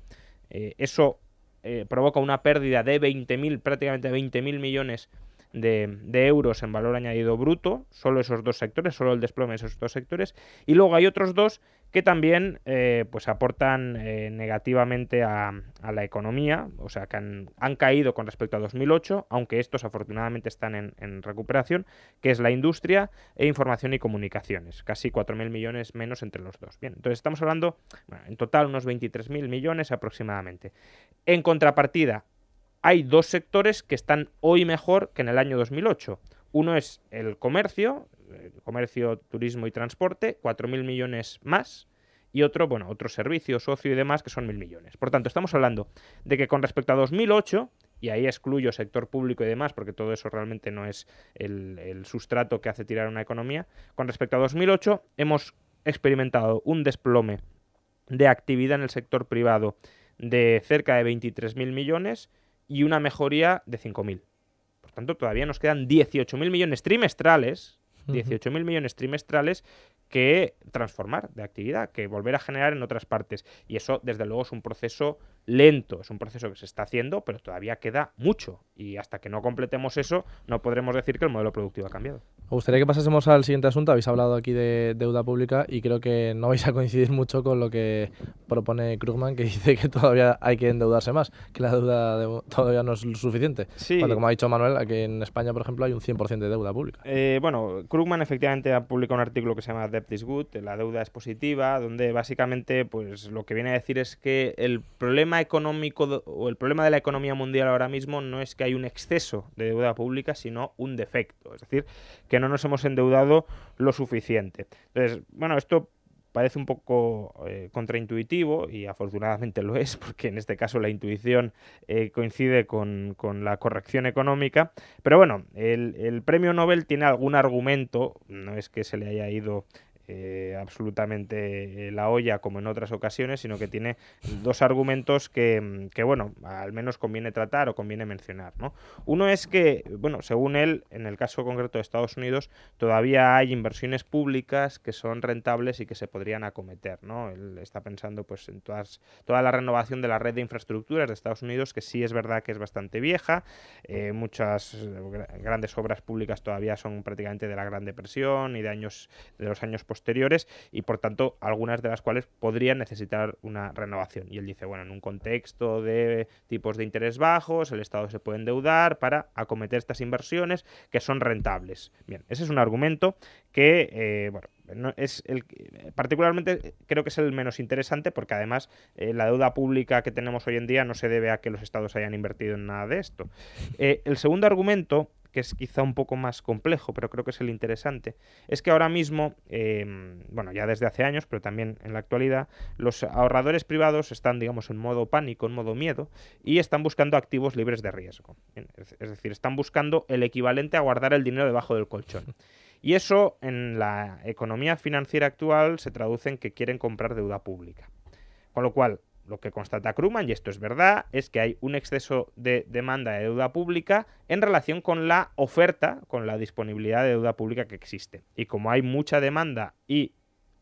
eso eh, provoca una pérdida de 20.000, prácticamente 20.000 millones de, euros en valor añadido bruto, solo esos dos sectores, solo el desplome de esos dos sectores, y luego hay otros dos que también eh, pues aportan eh, negativamente a, la economía, o sea que han, caído con respecto a 2008, aunque estos afortunadamente están en, recuperación, que es la industria e información y comunicaciones, casi 4.000 millones menos entre los dos. Bien, entonces estamos hablando en total unos 23.000 millones aproximadamente. En contrapartida, hay dos sectores que están hoy mejor que en el año 2008. Uno es el comercio, comercio, turismo y transporte, 4.000 millones más, y otro, bueno, otros servicios, socio y demás, que son 1.000 millones. Por tanto, estamos hablando de que con respecto a 2008, y ahí excluyo sector público y demás, porque todo eso realmente no es el, el sustrato que hace tirar una economía, con respecto a 2008 hemos experimentado un desplome de actividad en el sector privado de cerca de 23.000 millones y una mejoría de 5.000. Por tanto, todavía nos quedan 18.000 millones trimestrales, 18.000 millones trimestrales que transformar de actividad, que volver a generar en otras partes. Y eso, desde luego, es un proceso lento, es un proceso que se está haciendo, pero todavía queda mucho. Y hasta que no completemos eso, no podremos decir que el modelo productivo ha cambiado. Me gustaría que pasásemos al siguiente asunto. Habéis hablado aquí de deuda pública y creo que no vais a coincidir mucho con lo que propone Krugman, que dice que todavía hay que endeudarse más, que la deuda todavía no es suficiente. Sí. Cuando, como ha dicho Manuel, aquí en España, por ejemplo, hay un 100% de deuda pública. Eh, bueno, Krugman efectivamente ha publicado un artículo que se llama Debt is Good, la deuda es positiva, donde básicamente pues lo que viene a decir es que el problema económico o el problema de la economía mundial ahora mismo no es que hay un exceso de deuda pública, sino un defecto. Es decir, que no nos hemos endeudado lo suficiente. Entonces, bueno, esto parece un poco eh, contraintuitivo y afortunadamente lo es porque en este caso la intuición eh, coincide con, la corrección económica. Pero bueno, el, premio Nobel tiene algún argumento, no es que se le haya ido eh, absolutamente eh, la olla como en otras ocasiones, sino que tiene dos argumentos que, que, bueno, al menos conviene tratar o conviene mencionar. ¿no? Uno es que, bueno, según él, en el caso concreto de Estados Unidos, todavía hay inversiones públicas que son rentables y que se podrían acometer. ¿no? Él está pensando pues, en todas, toda la renovación de la red de infraestructuras de Estados Unidos, que sí es verdad que es bastante vieja. Eh, muchas grandes obras públicas todavía son prácticamente de la Gran Depresión y de años de los años posteriores posteriores y por tanto algunas de las cuales podrían necesitar una renovación. Y él dice, bueno, en un contexto de tipos de interés bajos, el Estado se puede endeudar para acometer estas inversiones que son rentables. Bien, ese es un argumento que, eh, bueno, es el, particularmente creo que es el menos interesante porque además eh, la deuda pública que tenemos hoy en día no se debe a que los estados hayan invertido en nada de esto. Eh, el segundo argumento que es quizá un poco más complejo, pero creo que es el interesante, es que ahora mismo, em, bueno, ya desde hace años, pero también en la actualidad, los ahorradores privados están, digamos, en modo pánico, en modo miedo, y están buscando activos libres de riesgo. Es decir, están buscando el equivalente a guardar el dinero debajo del colchón. Y eso en la economía financiera actual se traduce en que quieren comprar deuda pública. Con lo cual, lo que constata Krugman, y esto es verdad, es que hay un exceso de demanda de deuda pública en relación con la oferta, con la disponibilidad de deuda pública que existe. Y como hay mucha demanda y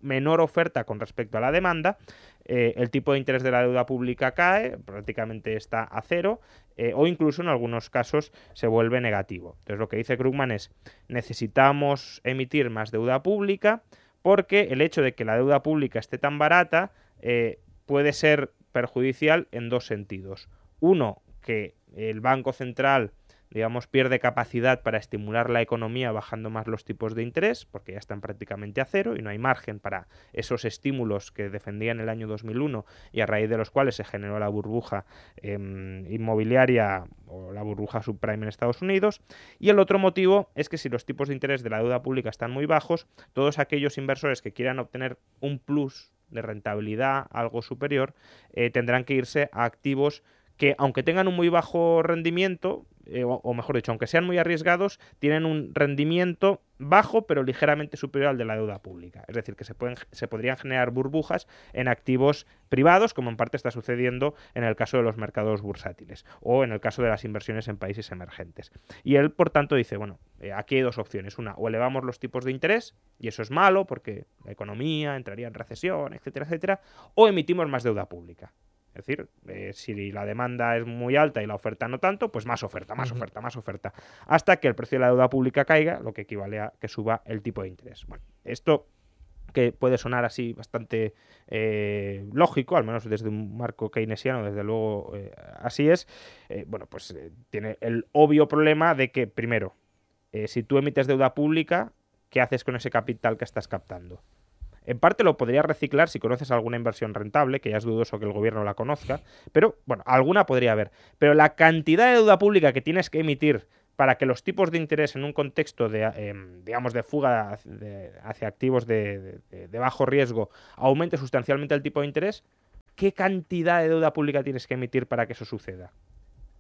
menor oferta con respecto a la demanda, eh, el tipo de interés de la deuda pública cae, prácticamente está a cero, eh, o incluso en algunos casos se vuelve negativo. Entonces lo que dice Krugman es, necesitamos emitir más deuda pública porque el hecho de que la deuda pública esté tan barata eh, puede ser perjudicial en dos sentidos. Uno, que el Banco Central digamos, pierde capacidad para estimular la economía bajando más los tipos de interés, porque ya están prácticamente a cero y no hay margen para esos estímulos que defendían el año 2001 y a raíz de los cuales se generó la burbuja em, inmobiliaria o la burbuja subprime en Estados Unidos. Y el otro motivo es que si los tipos de interés de la deuda pública están muy bajos, todos aquellos inversores que quieran obtener un plus de rentabilidad algo superior, eh, tendrán que irse a activos que, aunque tengan un muy bajo rendimiento, eh, o, mejor dicho, aunque sean muy arriesgados, tienen un rendimiento bajo pero ligeramente superior al de la deuda pública. Es decir, que se, pueden, se podrían generar burbujas en activos privados, como en parte está sucediendo en el caso de los mercados bursátiles o en el caso de las inversiones en países emergentes. Y él, por tanto, dice, bueno, eh, aquí hay dos opciones. Una, o elevamos los tipos de interés, y eso es malo porque la economía entraría en recesión, etcétera, etcétera, o emitimos más deuda pública. Es decir, eh, si la demanda es muy alta y la oferta no tanto, pues más oferta, más oferta, más oferta. Hasta que el precio de la deuda pública caiga, lo que equivale a que suba el tipo de interés. Bueno, esto que puede sonar así bastante eh, lógico, al menos desde un marco keynesiano, desde luego eh, así es, bueno, pues tiene el obvio problema de que, primero, si tú emites deuda pública, ¿qué haces con ese capital que estás captando? En parte lo podrías reciclar si conoces alguna inversión rentable, que ya es dudoso que el gobierno la conozca, pero bueno, alguna podría haber. Pero la cantidad de deuda pública que tienes que emitir para que los tipos de interés en un contexto de, em, digamos, de fuga hacia activos de, de, bajo riesgo aumente sustancialmente el tipo de interés, ¿qué cantidad de deuda pública tienes que emitir para que eso suceda?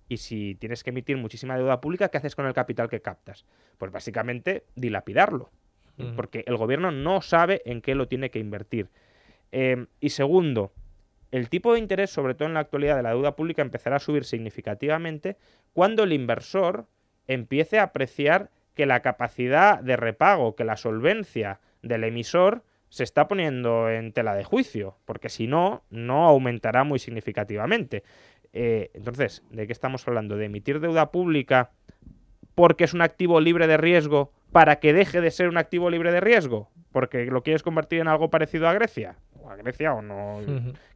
Y si tienes que emitir muchísima deuda pública, ¿qué haces con el capital que captas? Pues básicamente dilapidarlo porque el gobierno no sabe en qué lo tiene que invertir. Em, y segundo, el tipo de interés, sobre todo en la actualidad de la deuda pública, empezará a subir significativamente cuando el inversor empiece a apreciar que la capacidad de repago, que la solvencia del emisor se está poniendo en tela de juicio, porque si no, no aumentará muy significativamente. Eh, entonces, ¿de qué estamos hablando? ¿De emitir deuda pública porque es un activo libre de riesgo para que deje de ser un activo libre de riesgo, porque lo quieres convertir en algo parecido a Grecia, o a Grecia o no,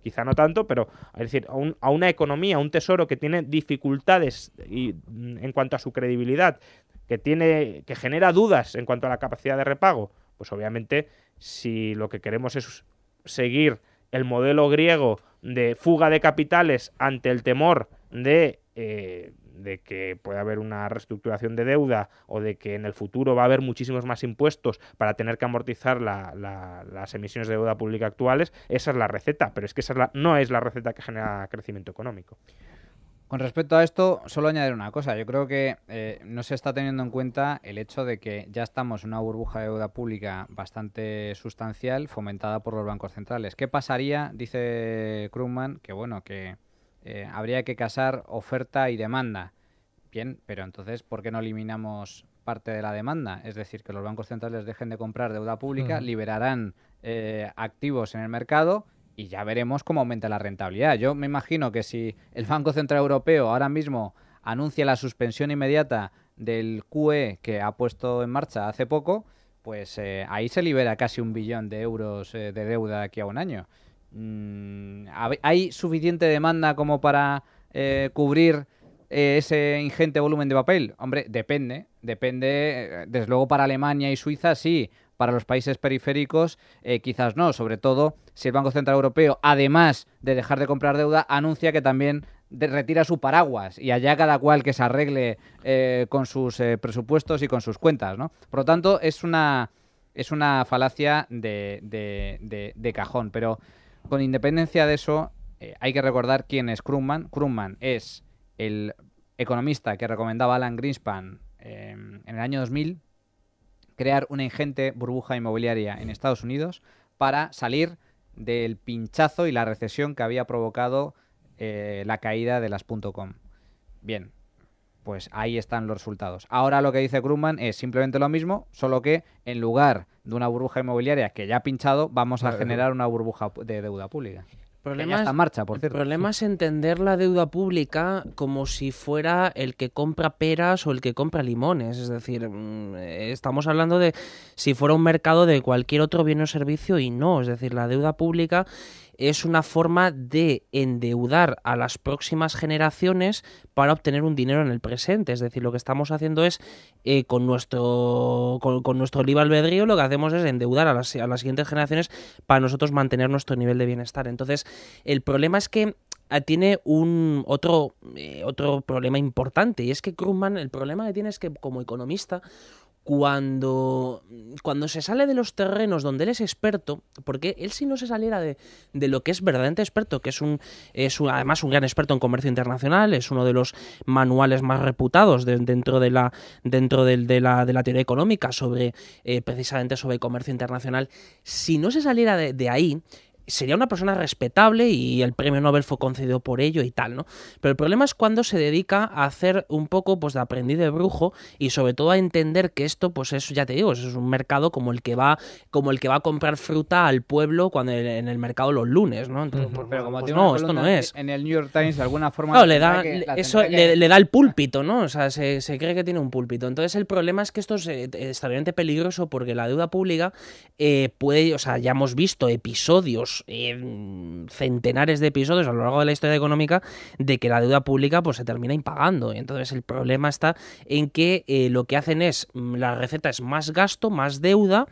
quizá no tanto, pero es decir, a, una economía, a un tesoro que tiene dificultades y, mm, en cuanto a su credibilidad, que tiene, que genera dudas en cuanto a la capacidad de repago, pues obviamente si lo que queremos es seguir el modelo griego de fuga de capitales ante el temor de eh, de que puede haber una reestructuración de deuda o de que en el futuro va a haber muchísimos más impuestos para tener que amortizar las emisiones de deuda pública actuales, esa es la receta, pero es que esa no es la receta que genera crecimiento económico. Con respecto a esto, solo añadir una cosa. Yo creo que eh, no se está teniendo en cuenta el hecho de que ya estamos en una burbuja de deuda pública bastante sustancial, fomentada por los bancos centrales. ¿Qué pasaría, dice Krugman, que bueno, que eh, habría que casar oferta y demanda. Bien, pero entonces, ¿por qué no eliminamos parte de la demanda? Es decir, que los bancos centrales dejen de comprar deuda pública, liberarán eh, activos en el mercado y ya veremos cómo aumenta la rentabilidad. Yo me imagino que si el Banco Central Europeo ahora mismo anuncia la suspensión inmediata del QE que ha puesto en marcha hace poco, pues eh, ahí se libera casi un billón de euros eh, de deuda aquí a un año. Mm, ¿Hay suficiente demanda como para eh, cubrir ese ingente volumen de papel? Hombre, depende. Depende, desde luego para Alemania y Suiza sí. Para los países periféricos quizás no. Sobre todo si el Banco Central Europeo, además de dejar de comprar deuda, anuncia que también retira su paraguas y allá cada cual que se arregle eh, con sus eh, presupuestos y con sus cuentas, ¿no? Por lo tanto, es una, es una falacia de, de, cajón, pero con independencia de eso, eh, hay que recordar quién es Krugman. Krugman es el economista que recomendaba Alan Greenspan en el año 2000 crear una ingente burbuja inmobiliaria en Estados Unidos para salir del pinchazo y la recesión que había provocado eh, la caída de las .com. Bien, pues ahí están los resultados. Ahora lo que dice Krugman es simplemente lo mismo, solo que en lugar de una burbuja inmobiliaria que ya ha pinchado, vamos a generar una burbuja de deuda pública. Problema está en marcha, por cierto. El problema es entender la deuda pública como si fuera el que compra peras o el que compra limones. Es decir, mm, estamos hablando de si fuera un mercado de cualquier otro bien o servicio y no. Es decir, la deuda pública es una forma de endeudar a las próximas generaciones para obtener un dinero en el presente. Es decir, lo que estamos haciendo es, eh, con, nuestro, con, nuestro libre albedrío, lo que hacemos es endeudar a las, a las siguientes generaciones para nosotros mantener nuestro nivel de bienestar. Entonces, el problema es que ah, tiene un otro, eh, otro problema importante y es que Krugman, el problema que tiene es que como economista cuando, cuando se sale de los terrenos donde él es experto, porque él si no se saliera de, de lo que es verdaderamente experto, que es un, es además un gran experto en comercio internacional, es uno de los manuales más reputados dentro de la dentro de, la, de la teoría económica sobre eh, precisamente sobre comercio internacional, si no se saliera de, de ahí, sería una persona respetable y el premio Nobel fue concedido por ello y tal, ¿no? Pero el problema es cuando se dedica a hacer un poco pues de aprendiz de brujo y sobre todo a entender que esto pues es, ya te digo, es un mercado como el que va como el que va a comprar fruta al pueblo cuando en el mercado los lunes, ¿no? Entonces, pues, pero como pues no, esto no es. En el New York Times de alguna forma le da eso le, da el púlpito, ¿no? O sea, se, cree que tiene un púlpito. Entonces el problema es que esto es extremadamente peligroso porque la deuda pública eh, puede, o sea, ya hemos visto episodios eh, centenares de episodios a lo largo de la historia económica de que la deuda pública pues se termina impagando. Entonces el problema está en que eh, lo que hacen es, mm, la receta es más gasto, más deuda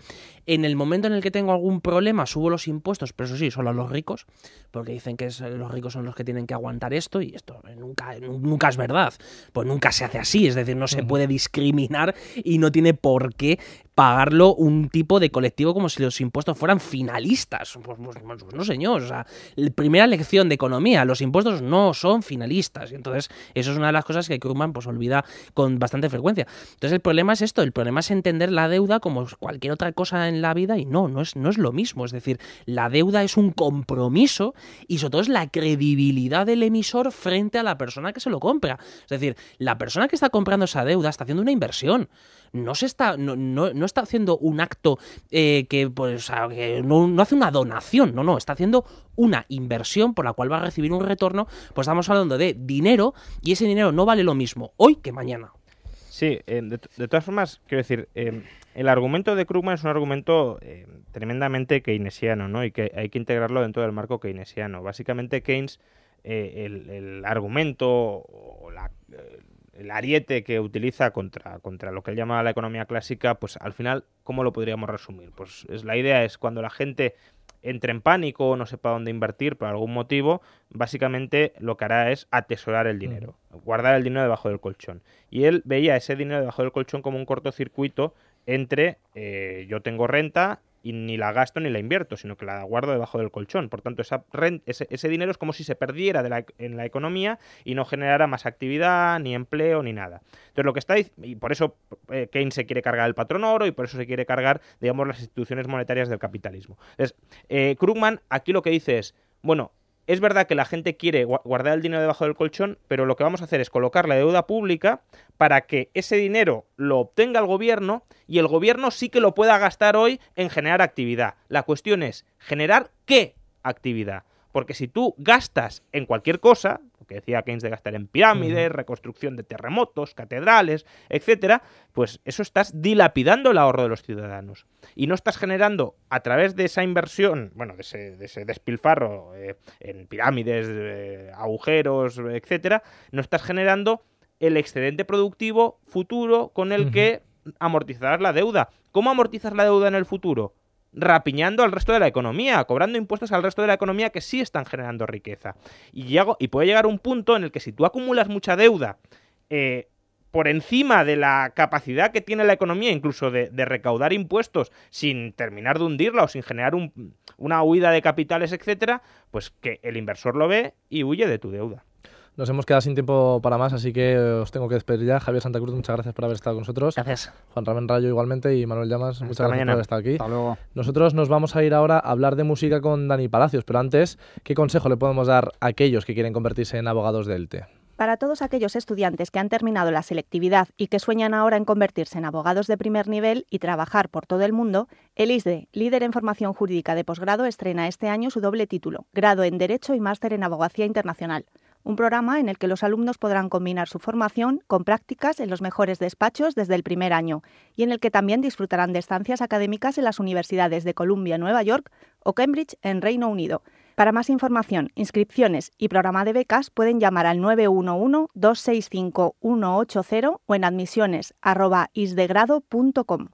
en el momento en el que tengo algún problema, subo los impuestos, pero eso sí, solo a los ricos, porque dicen que los ricos son los que tienen que aguantar esto, y esto nunca, nunca es verdad. Pues nunca se hace así, es decir, no se puede discriminar y no tiene por qué pagarlo un tipo de colectivo como si los impuestos fueran finalistas. Pues, pues, pues, no, señor. O sea, la primera lección de economía, los impuestos no son finalistas. Y entonces, eso es una de las cosas que Krugman pues, olvida con bastante frecuencia. Entonces, el problema es esto: el problema es entender la deuda como cualquier otra cosa en la vida y no, no es, no es lo mismo. Es decir, la deuda es un compromiso y sobre todo es la credibilidad del emisor frente a la persona que se lo compra. Es decir, la persona que está comprando esa deuda está haciendo una inversión no se está, no, no, está haciendo un acto eh, que, pues, no, no, hace una donación, no, no, está haciendo una inversión por la cual va a recibir un retorno, pues estamos hablando de dinero y ese dinero no vale lo mismo hoy que mañana. Sí, eh, de, todas formas, quiero decir, eh, el argumento de Krugman es un argumento tremendamente keynesiano, ¿no? Y que hay que integrarlo dentro del marco keynesiano. Básicamente, Keynes, el, argumento o el ariete que utiliza contra, contra lo que él llama la economía clásica, pues al final, ¿cómo lo podríamos resumir? Pues es, la idea es cuando la gente entre en pánico o no sepa dónde invertir por algún motivo, básicamente lo que hará es atesorar el dinero, guardar el dinero debajo del colchón. Y él veía ese dinero debajo del colchón como un cortocircuito entre eh, yo tengo renta y ni la gasto ni la invierto, sino que la guardo debajo del colchón. Por tanto, esa ese, dinero es como si se perdiera en la economía y no generara más actividad, ni empleo, ni nada. Entonces, lo que está y por eso eh, Keynes se quiere cargar el patrón oro y por eso se quiere cargar, digamos, las instituciones monetarias del capitalismo. Entonces, eh, Krugman aquí lo que dice es, bueno, es verdad que la gente quiere guardar el dinero debajo del colchón, pero lo que vamos a hacer es colocar la deuda pública para que ese dinero lo obtenga el gobierno y el gobierno sí que lo pueda gastar hoy en generar actividad. La cuestión es, ¿generar qué actividad? Porque si tú gastas en cualquier cosa, que decía Keynes de gastar en pirámides, reconstrucción de terremotos, catedrales, etcétera, pues eso estás dilapidando el ahorro de los ciudadanos. Y no estás generando a través de esa inversión, bueno, de ese, despilfarro eh, en pirámides, eh, agujeros, etcétera, no estás generando el excedente productivo futuro con el que amortizarás la deuda. ¿Cómo amortizas la deuda en el futuro? Rapiñando al resto de la economía, cobrando impuestos al resto de la economía que sí están generando riqueza. Y, llego, y puede llegar un punto en el que si tú acumulas mucha deuda eh, por encima de la capacidad que tiene la economía, incluso de, recaudar impuestos sin terminar de hundirla o sin generar una huida de capitales, etcétera, pues que el inversor lo ve y huye de tu deuda. Nos hemos quedado sin tiempo para más, así que os tengo que despedir ya. Javier Santa Cruz, muchas gracias por haber estado con nosotros. Gracias. Juan Ramón Rayo igualmente y Manuel Llamas, muchas gracias por haber estado aquí. Hasta luego. Nosotros nos vamos a ir ahora a hablar de música con Dani Palacios, pero antes, ¿qué consejo le podemos dar a aquellos que quieren convertirse en abogados de ELTE? Para todos aquellos estudiantes que han terminado la selectividad y que sueñan ahora en convertirse en abogados de primer nivel y trabajar por todo el mundo, el ISDE, líder en formación jurídica de posgrado, estrena este año su doble título, grado en Derecho y máster en Abogacía Internacional un programa en el que los alumnos podrán combinar su formación con prácticas en los mejores despachos desde el primer año y en el que también disfrutarán de estancias académicas en las universidades de Columbia, Nueva York o Cambridge en Reino Unido. Para más información, inscripciones y programa de becas pueden llamar al 911-265-180 o en admisiones.isdegrado.com.